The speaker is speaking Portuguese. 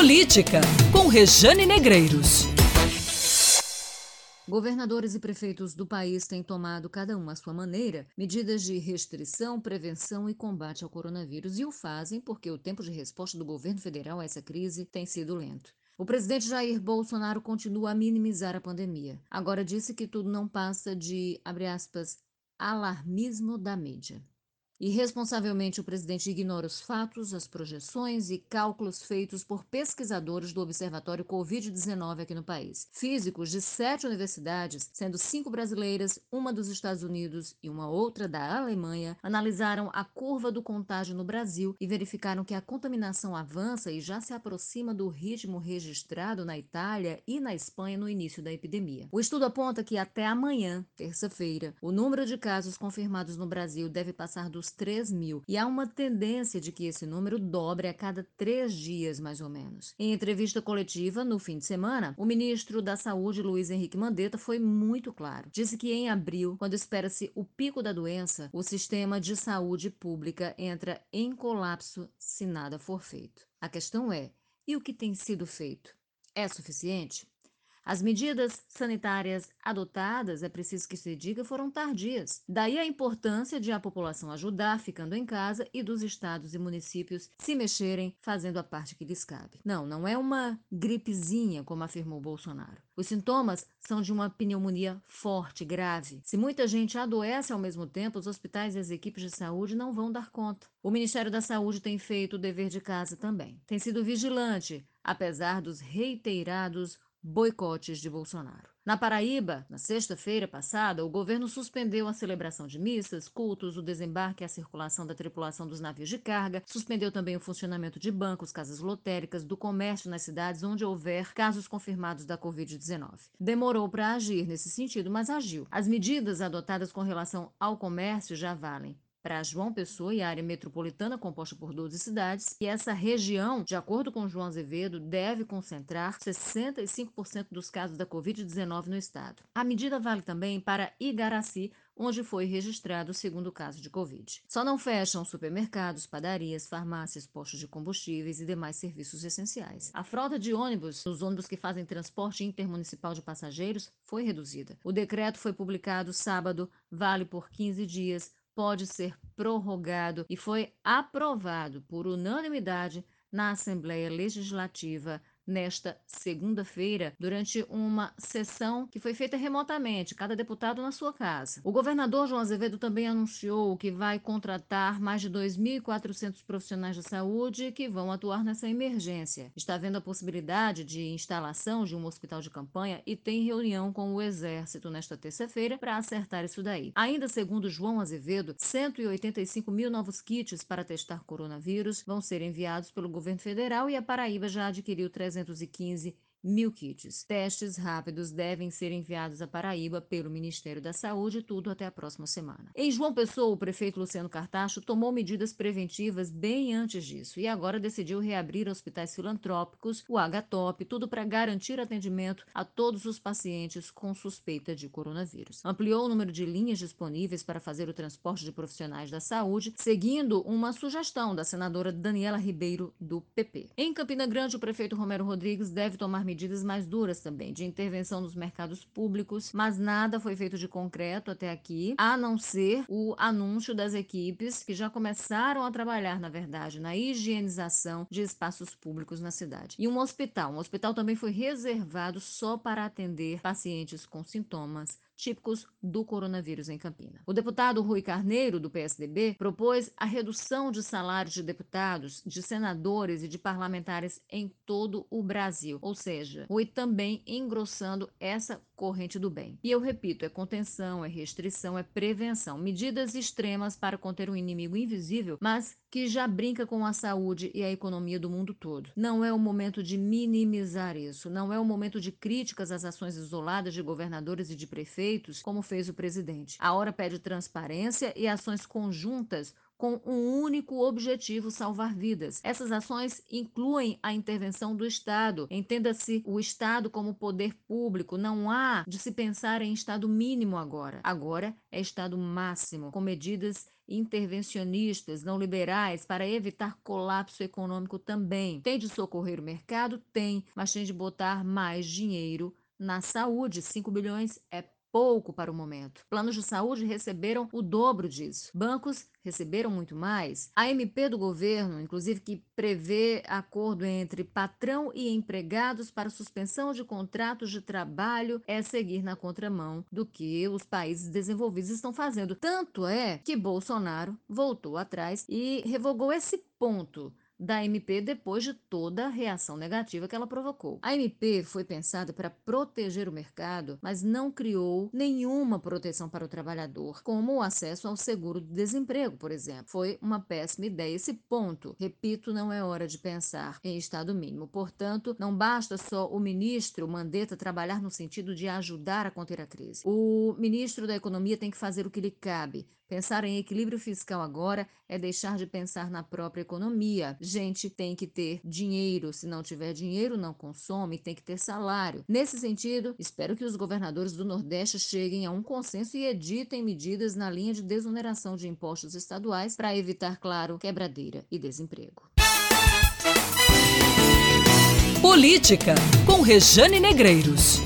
Política, com Rejane Negreiros. Governadores e prefeitos do país têm tomado, cada um à sua maneira, medidas de restrição, prevenção e combate ao coronavírus e o fazem porque o tempo de resposta do governo federal a essa crise tem sido lento. O presidente Jair Bolsonaro continua a minimizar a pandemia. Agora disse que tudo não passa de, abre aspas, alarmismo da mídia. Irresponsavelmente, o presidente ignora os fatos, as projeções e cálculos feitos por pesquisadores do Observatório Covid-19 aqui no país. Físicos de sete universidades, sendo cinco brasileiras, uma dos Estados Unidos e uma outra da Alemanha, analisaram a curva do contágio no Brasil e verificaram que a contaminação avança e já se aproxima do ritmo registrado na Itália e na Espanha no início da epidemia. O estudo aponta que até amanhã, terça-feira, o número de casos confirmados no Brasil deve passar dos 3 mil, e há uma tendência de que esse número dobre a cada três dias, mais ou menos. Em entrevista coletiva, no fim de semana, o ministro da Saúde, Luiz Henrique Mandetta, foi muito claro. Disse que em abril, quando espera-se o pico da doença, o sistema de saúde pública entra em colapso se nada for feito. A questão é: e o que tem sido feito? É suficiente? As medidas sanitárias adotadas, é preciso que se diga, foram tardias. Daí a importância de a população ajudar ficando em casa e dos estados e municípios se mexerem fazendo a parte que lhes cabe. Não, não é uma gripezinha, como afirmou Bolsonaro. Os sintomas são de uma pneumonia forte, grave. Se muita gente adoece ao mesmo tempo, os hospitais e as equipes de saúde não vão dar conta. O Ministério da Saúde tem feito o dever de casa também. Tem sido vigilante, apesar dos reiterados boicotes de Bolsonaro. Na Paraíba, na sexta-feira passada, o governo suspendeu a celebração de missas, cultos, o desembarque e a circulação da tripulação dos navios de carga, suspendeu também o funcionamento de bancos, casas lotéricas, do comércio nas cidades onde houver casos confirmados da Covid-19. Demorou para agir nesse sentido, mas agiu. As medidas adotadas com relação ao comércio já valem para João Pessoa e a área metropolitana composta por 12 cidades, e essa região, de acordo com João Azevedo, deve concentrar 65% dos casos da Covid-19 no estado. A medida vale também para Igaraci, onde foi registrado o segundo caso de Covid. Só não fecham supermercados, padarias, farmácias, postos de combustíveis e demais serviços essenciais. A frota de ônibus, os ônibus que fazem transporte intermunicipal de passageiros, foi reduzida. O decreto foi publicado sábado, vale por 15 dias, pode ser prorrogado e foi aprovado por unanimidade na Assembleia Legislativa nesta segunda-feira, durante uma sessão que foi feita remotamente, cada deputado na sua casa. O governador João Azevedo também anunciou que vai contratar mais de 2.400 profissionais de saúde que vão atuar nessa emergência. Está vendo a possibilidade de instalação de um hospital de campanha e tem reunião com o Exército nesta terça-feira para acertar isso daí. Ainda segundo João Azevedo, 185 mil novos kits para testar coronavírus vão ser enviados pelo governo federal e a Paraíba já adquiriu 300 315 mil kits. Testes rápidos devem ser enviados à Paraíba pelo Ministério da Saúde, tudo até a próxima semana. Em João Pessoa, o prefeito Luciano Cartacho tomou medidas preventivas bem antes disso e agora decidiu reabrir hospitais filantrópicos, o HTOP, tudo para garantir atendimento a todos os pacientes com suspeita de coronavírus. Ampliou o número de linhas disponíveis para fazer o transporte de profissionais da saúde, seguindo uma sugestão da senadora Daniela Ribeiro, do PP. Em Campina Grande, o prefeito Romero Rodrigues deve tomar medidas mais duras também, de intervenção nos mercados públicos, mas nada foi feito de concreto até aqui, a não ser o anúncio das equipes que já começaram a trabalhar, na verdade, na higienização de espaços públicos na cidade. E um hospital. Um hospital também foi reservado só para atender pacientes com sintomas típicos do coronavírus em Campina. O deputado Rui Carneiro, do PSDB, propôs a redução de salários de deputados, de senadores e de parlamentares em todo o Brasil, ou seja, Rui também engrossando essa corrente do bem. E eu repito, é contenção, é restrição, é prevenção, medidas extremas para conter um inimigo invisível, mas que já brinca com a saúde e a economia do mundo todo. Não é o momento de minimizar isso, não é o momento de críticas às ações isoladas de governadores e de prefeitos, como fez o presidente. A hora pede transparência e ações conjuntas com um único objetivo: salvar vidas. Essas ações incluem a intervenção do Estado. Entenda-se o Estado como poder público. Não há de se pensar em Estado mínimo agora. Agora é Estado máximo, com medidas intervencionistas, não liberais, para evitar colapso econômico também. Tem de socorrer o mercado? Tem, mas tem de botar mais dinheiro na saúde. 5 bilhões é pouco para o momento. Planos de saúde receberam o dobro disso. Bancos receberam muito mais. A MP do governo, inclusive que prevê acordo entre patrão e empregados para suspensão de contratos de trabalho, é seguir na contramão do que os países desenvolvidos estão fazendo. Tanto é que Bolsonaro voltou atrás e revogou esse ponto da MP depois de toda a reação negativa que ela provocou. A MP foi pensada para proteger o mercado, mas não criou nenhuma proteção para o trabalhador, como o acesso ao seguro-desemprego, por exemplo. Foi uma péssima ideia. Esse ponto, repito, não é hora de pensar em Estado mínimo. Portanto, não basta só o ministro Mandetta trabalhar no sentido de ajudar a conter a crise. O ministro da Economia tem que fazer o que lhe cabe. Pensar em equilíbrio fiscal agora é deixar de pensar na própria economia gente tem que ter dinheiro. Se não tiver dinheiro, não consome, tem que ter salário. Nesse sentido, espero que os governadores do Nordeste cheguem a um consenso e editem medidas na linha de desoneração de impostos estaduais para evitar, claro, quebradeira e desemprego. Política, com Rejane Negreiros.